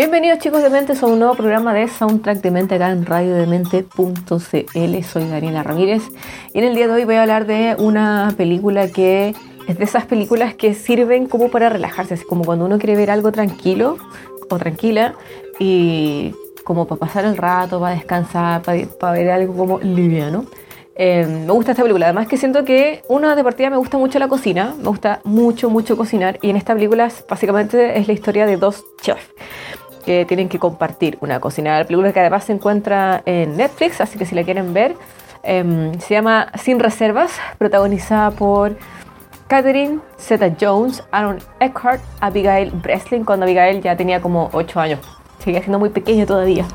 Bienvenidos chicos de Mentes a un nuevo programa de Soundtrack de Mente acá en radiodemente.cl. Soy Daniela Ramírez y en el día de hoy voy a hablar de una película que es de esas películas que sirven como para relajarse, así como cuando uno quiere ver algo tranquilo o tranquila y como para pasar el rato, para descansar, para, ver algo como liviano. Eh, me gusta esta película, además que siento que una de partida me gusta mucho la cocina, me gusta mucho, mucho cocinar y en esta película básicamente es la historia de dos chefs que tienen que compartir una cocina. La película que además se encuentra en Netflix, así que si la quieren ver, em, se llama Sin Reservas, protagonizada por Catherine Zeta-Jones, Aaron Eckhart, Abigail Breslin, cuando Abigail ya tenía como 8 años. Sigue siendo muy pequeño todavía.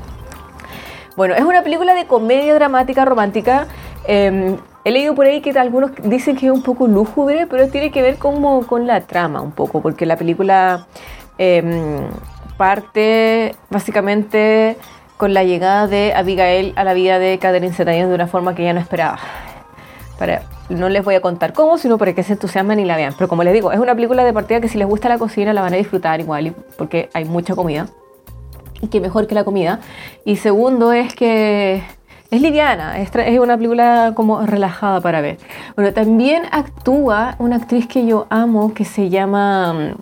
Bueno, es una película de comedia dramática romántica. Eh, he leído por ahí que algunos dicen que es un poco lúgubre, pero tiene que ver como con la trama un poco, porque la película eh, parte básicamente con la llegada de Abigail a la vida de Catherine Zeta-Jones de una forma que ella no esperaba. Para, no les voy a contar cómo, sino para que se entusiasmen y la vean. Pero como les digo, es una película de partida que si les gusta la cocina la van a disfrutar igual, porque hay mucha comida y que mejor que la comida. Y segundo es que es liviana, es, es una película como relajada para ver. Bueno, también actúa una actriz que yo amo que se llama...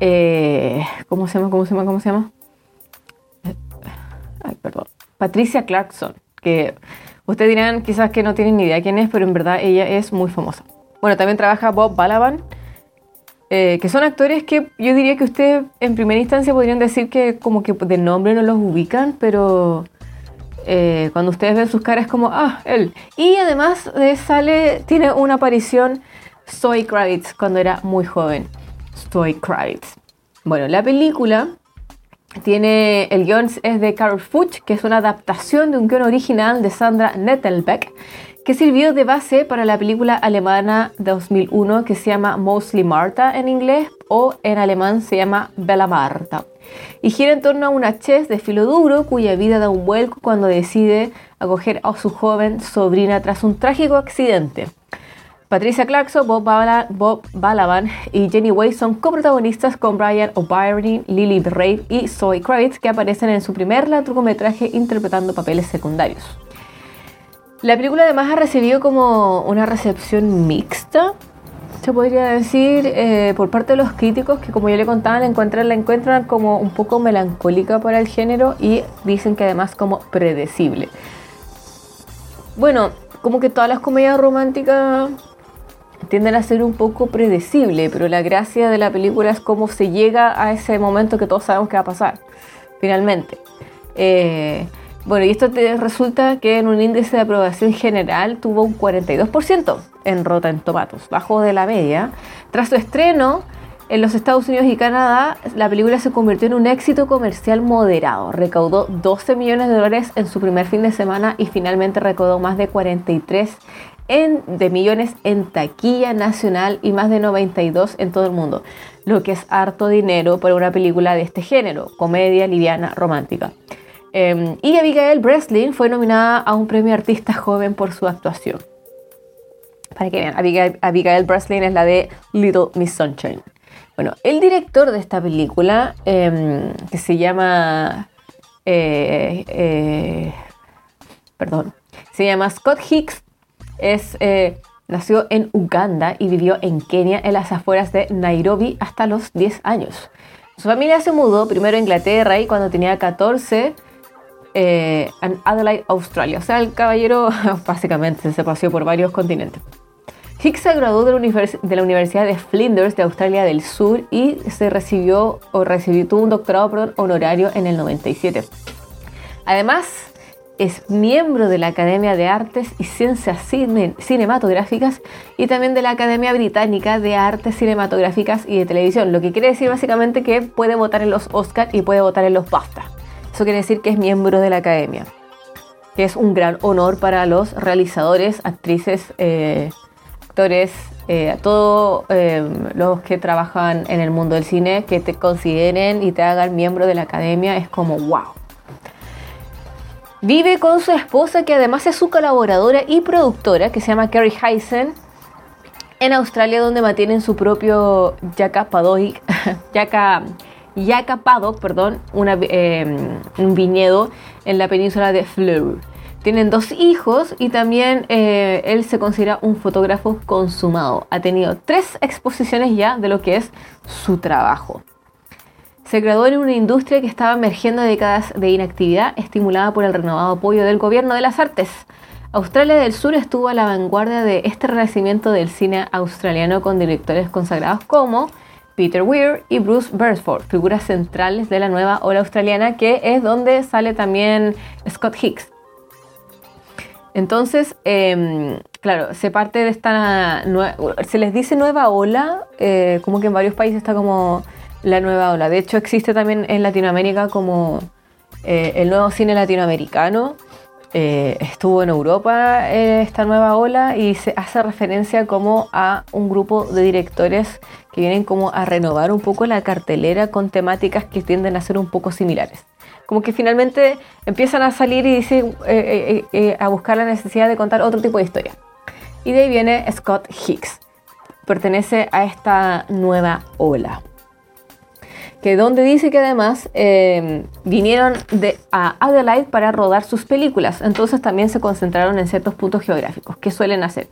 eh, ¿Cómo se llama? ¿Cómo se llama? ¿Cómo se llama? Eh, Ay, perdón. Patricia Clarkson, que ustedes dirán quizás que no tienen ni idea quién es, pero en verdad ella es muy famosa. Bueno, también trabaja Bob Balaban, eh, que son actores que yo diría que ustedes en primera instancia podrían decir que como que de nombre no los ubican, pero eh, cuando ustedes ven sus caras como, ah, él. Y además de sale, tiene una aparición Zoe Kravitz cuando era muy joven. Zoe Kravitz. Bueno, la película tiene, el guion es de Carol Fuchs, que es una adaptación de un guion original de Sandra Nettelbeck, que sirvió de base para la película alemana 2001 que se llama Mostly Martha en inglés o en alemán se llama Bella Marta. Y gira en torno a una chef de filo duro cuya vida da un vuelco cuando decide acoger a su joven sobrina tras un trágico accidente. Patricia Clarkson, Bob, Bala- Bob Balaban y Jenny Way son coprotagonistas con Brian O'Byrne, Lily Brave y Zoe Kravitz que aparecen en su primer largometraje interpretando papeles secundarios. La película además ha recibido como una recepción mixta, se podría decir, eh, por parte de los críticos que como yo le contaba, la encuentran, la encuentran como un poco melancólica para el género y dicen que además como predecible. Bueno, como que todas las comedias románticas tienden a ser un poco predecible, pero la gracia de la película es cómo se llega a ese momento que todos sabemos que va a pasar, finalmente. Eh, bueno, y esto resulta que en un índice de aprobación general tuvo un 42% en Rotten Tomatoes, bajo de la media. Tras su estreno en los Estados Unidos y Canadá, la película se convirtió en un éxito comercial moderado. Recaudó 12 millones de dólares en su primer fin de semana y finalmente recaudó más de 43 en- de millones en taquilla nacional y más de 92 en todo el mundo, lo que es harto dinero para una película de este género, comedia liviana romántica. Eh, y Abigail Breslin fue nominada a un premio artista joven por su actuación. Para que vean, Abigail, Breslin es la de Little Miss Sunshine. Bueno, el director de esta película, eh, que se llama... eh, eh, perdón, se llama Scott Hicks, es, eh, nació en Uganda y vivió en Kenia, en las afueras de Nairobi, hasta los 10 años. Su familia se mudó primero a Inglaterra y cuando tenía 14 eh, en Adelaide, Australia. O sea, el caballero básicamente se paseó por varios continentes. Hicks se graduó de la, de la Universidad de Flinders de Australia del Sur y se recibió o recibió tuvo un doctorado perdón, honorario en el 97. Además, es miembro de la Academia de Artes y Ciencias Cine- Cinematográficas y también de la Academia Británica de Artes Cinematográficas y de Televisión, lo que quiere decir básicamente que puede votar en los Oscars y puede votar en los BAFTA. Eso quiere decir que es miembro de la academia, que es un gran honor para los realizadores, actrices, eh, actores, eh, todos eh, los que trabajan en el mundo del cine, que te consideren y te hagan miembro de la academia, es como wow. Vive con su esposa, que además es su colaboradora y productora, que se llama Carrie Heisen, en Australia, donde mantienen su propio Yaka Paddock, Yaka, Yaka Paddock, perdón, eh, un viñedo en la península de Fleur. Tienen dos hijos y también eh, él se considera un fotógrafo consumado. Ha tenido tres exposiciones ya de lo que es su trabajo. Se graduó en una industria que estaba emergiendo décadas de inactividad, estimulada por el renovado apoyo del gobierno de las artes. Australia del Sur estuvo a la vanguardia de este renacimiento del cine australiano con directores consagrados como Peter Weir y Bruce Beresford, figuras centrales de la nueva ola australiana, que es donde sale también Scott Hicks. Entonces, em, claro, se parte de esta, se les dice nueva ola, eh, como que en varios países está como la nueva ola. De hecho, existe también en Latinoamérica como eh, el nuevo cine latinoamericano. Eh, estuvo en Europa eh, esta nueva ola y se hace referencia como a un grupo de directores que vienen como a renovar un poco la cartelera con temáticas que tienden a ser un poco similares. Como que finalmente empiezan a salir y a buscar la necesidad de contar otro tipo de historia. Y de ahí viene Scott Hicks. Pertenece a esta nueva ola que donde dice que además eh, vinieron de, a Adelaide para rodar sus películas, entonces también se concentraron en ciertos puntos geográficos, que suelen hacer.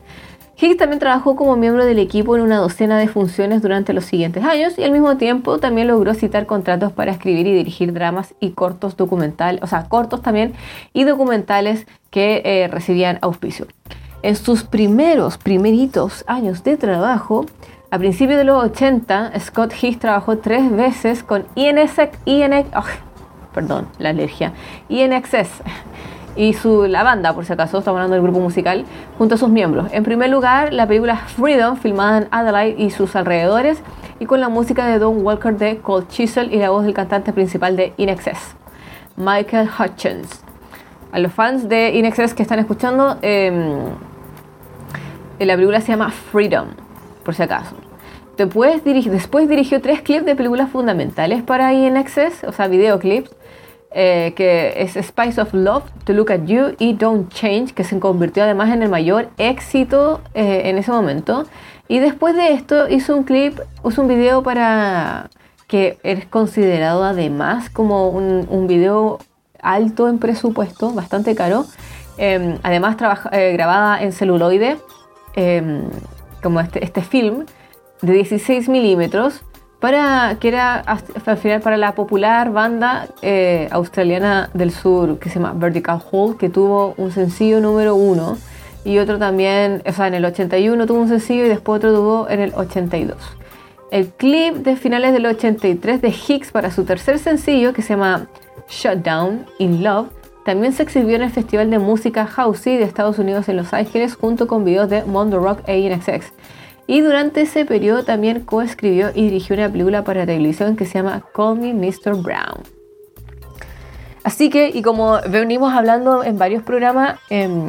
Higgs también trabajó como miembro del equipo en una docena de funciones durante los siguientes años y al mismo tiempo también logró citar contratos para escribir y dirigir dramas y cortos documentales, o sea, cortos también y documentales que eh, recibían auspicio. En sus primeros, primeritos años de trabajo, a principios de los 80, Scott Hicks trabajó tres veces con INXS, perdón, la alergia, INXS y su, la banda, por si acaso, estamos hablando del grupo musical, junto a sus miembros. En primer lugar, la película Freedom, filmada en Adelaide y sus alrededores, y con la música de Don Walker de Cold Chisel y la voz del cantante principal de INXS, Michael Hutchins. A los fans de INXS que están escuchando, eh, la película se llama Freedom por si acaso. Después, después dirigió tres clips de películas fundamentales para INXS, o sea, videoclips, eh, que es Spice of Love, To Look at You y Don't Change, que se convirtió además en el mayor éxito eh, en ese momento. Y después de esto hizo un clip, hizo un video para que es considerado además como un, un video alto en presupuesto, bastante caro. Em, además eh, grabada en celuloide. Como este, este film de 16 milímetros para que era al final para la popular banda eh, australiana del sur que se llama Vertical Hole que tuvo un sencillo número uno y otro también, o sea, en el 81 tuvo un sencillo y después otro tuvo en el 82. El clip de finales del 83 de Hicks para su tercer sencillo que se llama Shutdown in Love también se exhibió en el Festival de Música Housey de Estados Unidos en Los Ángeles junto con videos de Mondo Rock e INXX. Y durante ese periodo también coescribió y dirigió una película para televisión que se llama Call Me Mr. Brown. Así que, y como venimos hablando en varios programas, em,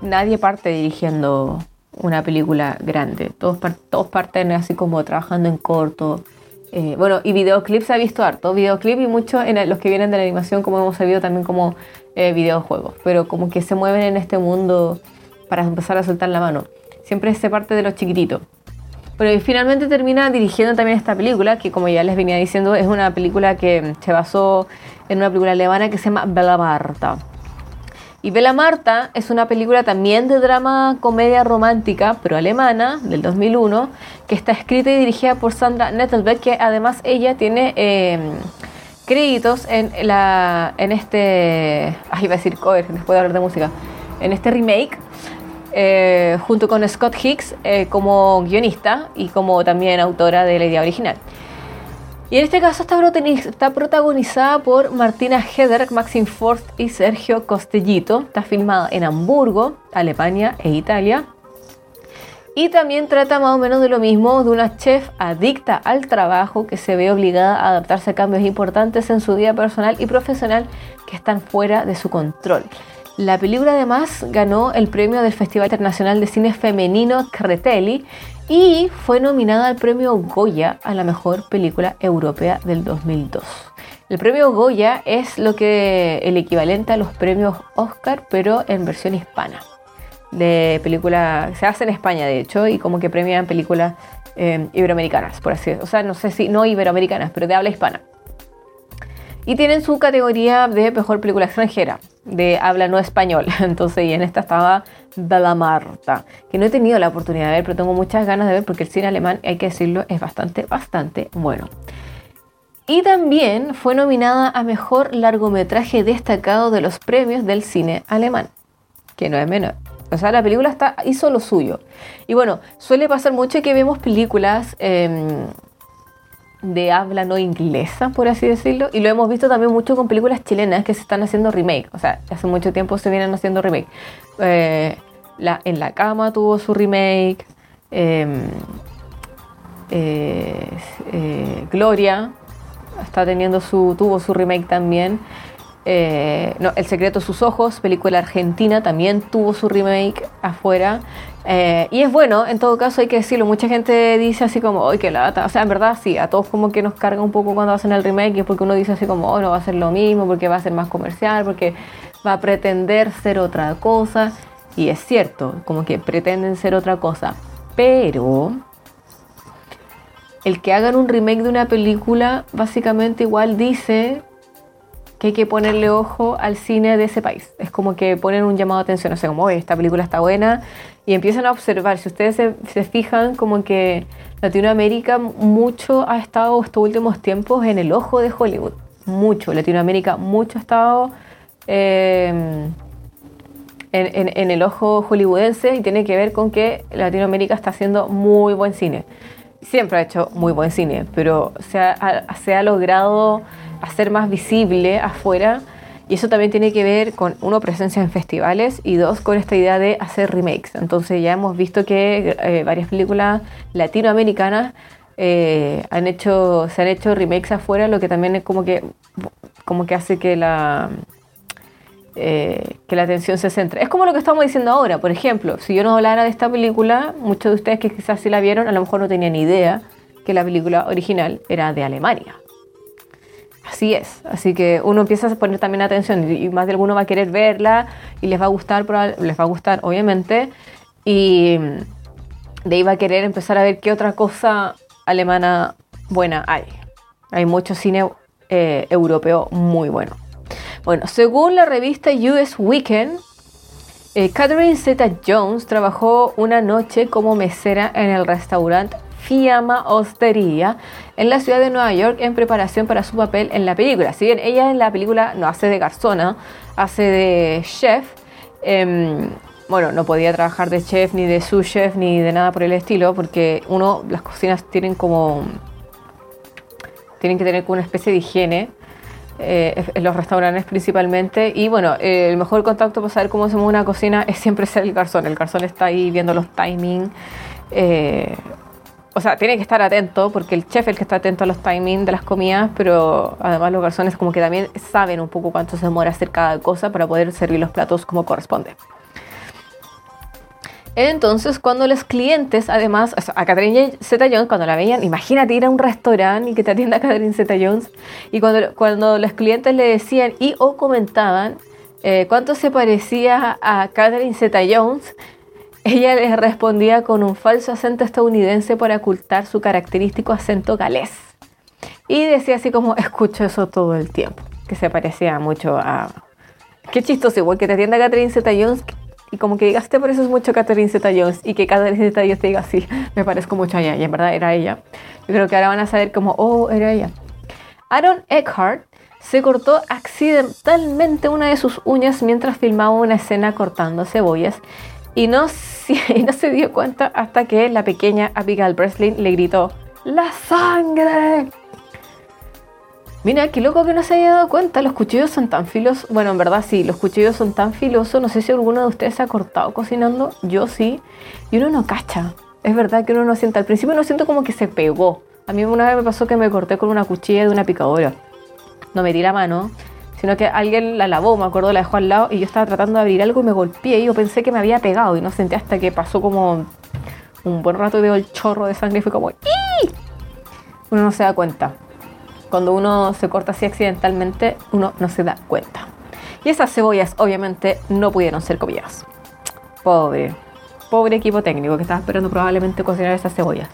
nadie parte dirigiendo una película grande. Todos, todos parten así como trabajando en corto, eh, bueno, y videoclips ha visto harto, videoclip y mucho en los que vienen de la animación, como hemos sabido también como eh, videojuegos, pero como que se mueven en este mundo para empezar a soltar la mano. Siempre se parte de los chiquititos. Pero y finalmente termina dirigiendo también esta película, que como ya les venía diciendo, es una película que se basó en una película alemana que se llama Bella Marta. Y Bella Marta es una película también de drama comedia romántica, pero alemana, del 2001, que está escrita y dirigida por Sandra Nettelbeck, que además ella tiene em, créditos en, la, en este... Ay, iba a decir cover, después de hablar de música. En este remake, eh, junto con Scott Hicks eh, como guionista y como también autora de la idea original. Y en este caso está protagonizada por Martina Heder, Maxim Forst y Sergio Costellito. Está filmada en Hamburgo, Alemania e Italia. Y también trata más o menos de lo mismo, de una chef adicta al trabajo que se ve obligada a adaptarse a cambios importantes en su vida personal y profesional que están fuera de su control. La película además ganó el premio del Festival Internacional de Cine Femenino Cretelli y fue nominada al premio Goya a la mejor película europea del 2002. El premio Goya es lo que el equivalente a los premios Oscar, pero en versión hispana de película, se hace en España de hecho, y como que premian películas eh, iberoamericanas, por así decirlo. O sea, no sé si, no iberoamericanas, pero de habla hispana. Y tienen su categoría de mejor película extranjera, de habla no español. Entonces, y en esta estaba la Marta, que no he tenido la oportunidad de ver, pero tengo muchas ganas de ver porque el cine alemán, hay que decirlo, es bastante, bastante bueno. Y también fue nominada a mejor largometraje destacado de los premios del cine alemán, que no es menor. O sea, la película está, hizo lo suyo. Y bueno, suele pasar mucho que vemos películas em, de habla no inglesa, por así decirlo. Y lo hemos visto también mucho con películas chilenas que se están haciendo remake. O sea, hace mucho tiempo se vienen haciendo remake. Eh, en la cama tuvo su remake. Em, eh, eh, Gloria está teniendo su, tuvo su remake también. No, El secreto de sus ojos, película argentina, también tuvo su remake afuera. Eh, y es bueno, en todo caso hay que decirlo, mucha gente dice así como, ¡ay, qué lata! O sea, en verdad sí, a todos como que nos carga un poco cuando hacen el remake, porque uno dice así como, oh, no va a ser lo mismo, porque va a ser más comercial, porque va a pretender ser otra cosa. Y es cierto, como que pretenden ser otra cosa. Pero el que hagan un remake de una película básicamente igual dice que hay que ponerle ojo al cine de ese país. Es como que ponen un llamado de atención, o sea, como, esta película está buena, y empiezan a observar. Si ustedes se, fijan, como que Latinoamérica mucho ha estado estos últimos tiempos en el ojo de Hollywood. Mucho. Latinoamérica mucho ha estado eh, en, el ojo hollywoodense y tiene que ver con que Latinoamérica está haciendo muy buen cine. Siempre ha hecho muy buen cine, pero se ha logrado hacer más visible afuera. Y eso también tiene que ver con, uno, presencia en festivales y dos, con esta idea de hacer remakes. Entonces ya hemos visto que eh, varias películas latinoamericanas eh, han hecho, se han hecho remakes afuera, lo que también es como que, como que hace que la, eh, que la atención se centre. Es como lo que estamos diciendo ahora, por ejemplo, si yo no hablara de esta película, muchos de ustedes que quizás sí la vieron, a lo mejor no tenían idea que la película original era de Alemania. Así es, así que uno empieza a poner también atención y más de alguno va a querer verla y les va a gustar, les va a gustar obviamente y de ahí va a querer empezar a ver qué otra cosa alemana buena hay. Hay mucho cine eh, europeo muy bueno. Bueno, según la revista US Weekend, eh, Catherine Zeta Jones trabajó una noche como mesera en el restaurante Fiamma Osteria en la ciudad de Nueva York en preparación para su papel en la película. Si bien ella en la película no hace de garzona, hace de chef, em, bueno, no podía trabajar de chef, ni de sous chef, ni de nada por el estilo, porque uno, las cocinas tienen como. tienen que tener como una especie de higiene. Eh, en los restaurantes principalmente y bueno el mejor contacto para saber cómo se mueve una cocina es siempre ser el garzón el garzón está ahí viendo los timings eh, o sea, tiene que estar atento porque el chef es el que está atento a los timings de las comidas, pero además los garzones como que también saben un poco cuánto se demora hacer cada cosa para poder servir los platos como corresponde. Entonces, cuando los clientes, además, a Catherine Zeta Jones, cuando la veían, imagínate ir a un restaurante y que te atienda Catherine Zeta Jones, y cuando, cuando los clientes le decían y o comentaban eh, cuánto se parecía a Catherine Zeta Jones, ella les respondía con un falso acento estadounidense para ocultar su característico acento galés. Y decía así como, escucho eso todo el tiempo, que se parecía mucho a... Qué chistoso, igual que te atienda Catherine Zeta-Jones y como que digas, te pareces mucho Catherine Zeta-Jones y que Catherine Zeta-Jones te diga, sí, me parezco mucho a ella, y en verdad era ella. Yo creo que ahora van a saber como, oh, era ella. Aaron Eckhart se cortó accidentalmente una de sus uñas mientras filmaba una escena cortando cebollas y no, no se dio cuenta hasta que la pequeña Abigail Breslin le gritó, ¡La sangre! Mira, qué loco que no se haya dado cuenta, los cuchillos son tan filosos, bueno, en verdad sí, los cuchillos son tan filosos, no sé si alguno de ustedes se ha cortado cocinando, yo sí, y uno no cacha, es verdad que uno no siente, al principio no siento como que se pegó. A mí una vez me pasó que me corté con una cuchilla de una picadora. No metí la mano, sino que alguien la lavó, me acuerdo, la dejó al lado y yo estaba tratando de abrir algo y me golpeé y yo pensé que me había pegado y no sentí hasta que pasó como un buen rato y veo el chorro de sangre y fue como ¡Ih! Uno no se da cuenta. Cuando uno se corta así accidentalmente, uno no se da cuenta. Y esas cebollas obviamente no pudieron ser comidas. Pobre, pobre equipo técnico que estaba esperando probablemente cocinar esas cebollas.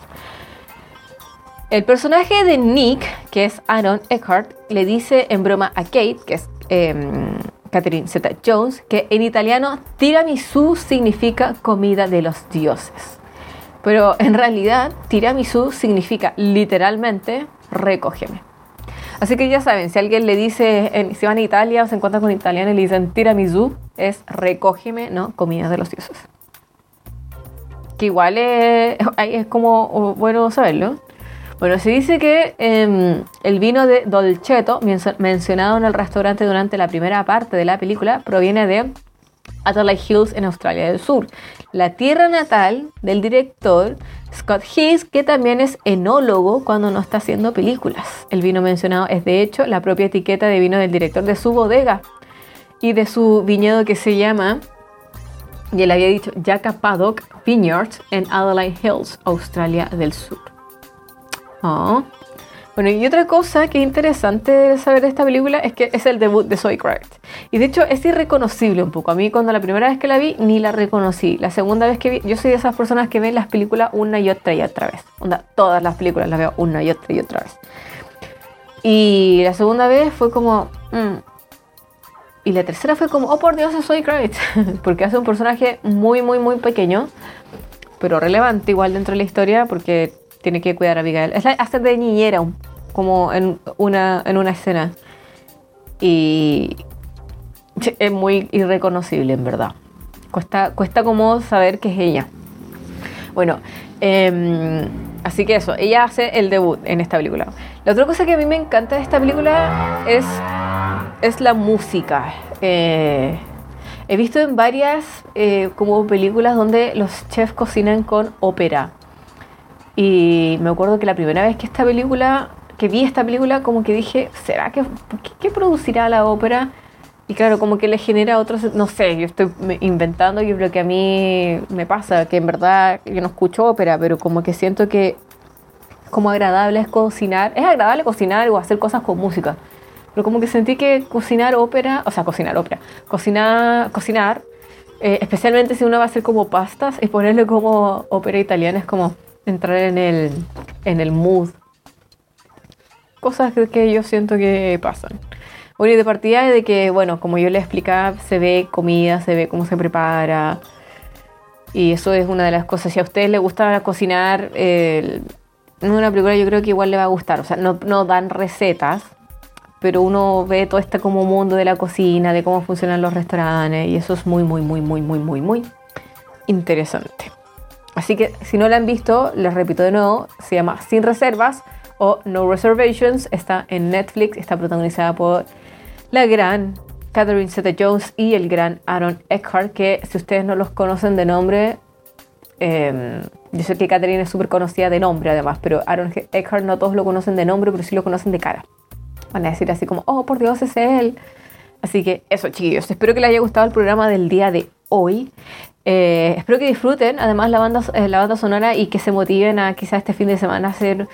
El personaje de Nick, que es Aaron Eckhart, le dice en broma a Kate, que es em, Catherine Zeta Jones, que en italiano tiramisú significa comida de los dioses. Pero en realidad tiramisú significa literalmente recógeme. Así que ya saben, si alguien le dice, si van a Italia o se encuentran con italianos y le dicen tiramisú, es recógeme, ¿no? Comida de los dioses. Que igual es, es como bueno saberlo. Bueno, se dice que em, el vino de Dolcetto, mencionado en el restaurante durante la primera parte de la película, proviene de Adelaide Hills en Australia del Sur, la tierra natal del director Scott Hughes, que también es enólogo cuando no está haciendo películas. El vino mencionado es de hecho la propia etiqueta de vino del director de su bodega y de su viñedo que se llama, y él había dicho, Jaca Paddock Vineyards en Adelaide Hills, Australia del Sur. Oh. Bueno, y otra cosa que es interesante saber de esta película es que es el debut de Zoe Kravitz. Y de hecho es irreconocible un poco. A mí cuando la primera vez que la vi ni la reconocí. La segunda vez que vi, yo soy de esas personas que ven las películas una y otra y otra vez. Onda, todas las películas las veo una y otra y otra vez. Y la segunda vez fue como... Mm. Y la tercera fue como, oh por Dios, es Zoe Kravitz. porque hace un personaje muy, muy, muy pequeño. Pero relevante igual dentro de la historia porque tiene que cuidar a Abigail. Es la, hace de niñera, como en una, en una escena. Y es muy irreconocible, en verdad. Cuesta, cuesta como saber que es ella. Bueno, em, así que eso, ella hace el debut en esta película. La otra cosa que a mí me encanta de esta película es, es la música. Eh, he visto en varias eh, como películas donde los chefs cocinan con ópera. Y me acuerdo que la primera vez que esta película, que vi esta película, como que dije, ¿será que qué, producirá la ópera? Y claro, como que le genera otros, no sé, yo estoy inventando, yo creo que a mí me pasa, que en verdad yo no escucho ópera, pero como que siento que como agradable es cocinar, es agradable cocinar o hacer cosas con música, pero como que sentí que cocinar ópera, o sea, cocinar ópera, cocinar, cocinar, eh, especialmente si uno va a hacer como pastas y ponerle como ópera italiana, es como entrar en el, en el mood. Cosas que, yo siento que pasan. Bueno, y de partida de que, bueno, como yo le explicaba, se ve comida, se ve cómo se prepara. Y eso es una de las cosas. Si a ustedes les gusta cocinar, en una película yo creo que igual le va a gustar. O sea, no, no dan recetas, pero uno ve todo este como mundo de la cocina, de cómo funcionan los restaurantes. Y eso es muy, muy, muy, muy, muy, muy, muy interesante. Así que si no la han visto, les repito de nuevo, se llama Sin Reservas o No Reservations, está en Netflix, está protagonizada por la gran Catherine Zeta-Jones y el gran Aaron Eckhart, que si ustedes no los conocen de nombre, em, yo sé que Catherine es súper conocida de nombre además, pero Aaron Eckhart no todos lo conocen de nombre, pero sí lo conocen de cara. Van a decir así como, oh, por Dios, es él. Así que eso, chiquillos. Espero que les haya gustado el programa del día de hoy. Eh, espero que disfruten además la banda, eh, la banda sonora y que se motiven a quizás este fin de semana hacer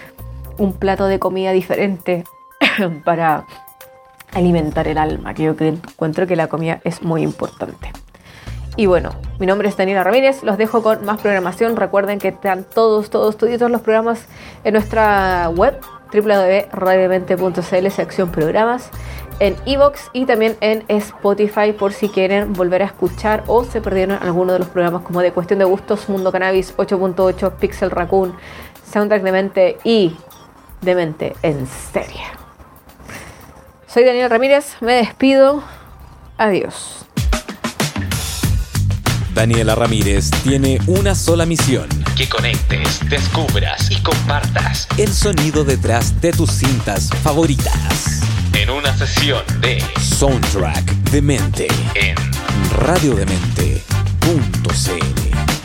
un plato de comida diferente para alimentar el alma, que yo encuentro que la comida es muy importante. Y bueno, mi nombre es Daniela Ramírez, los dejo con más programación. Recuerden que están todos, todos, todos los programas en nuestra web www.radiomente.cl, sección programas en Evox y también en Spotify por si quieren volver a escuchar o se perdieron alguno de los programas como de Cuestión de Gustos, Mundo Cannabis 8.8, Pixel Raccoon, Soundtrack de Mente y Demente en serie. Soy Daniel Ramírez, me despido. Adiós. Daniela Ramírez tiene una sola misión. Que conectes, descubras y compartas el sonido detrás de tus cintas favoritas en una sesión de Soundtrack de Mente en radiodemente.cl.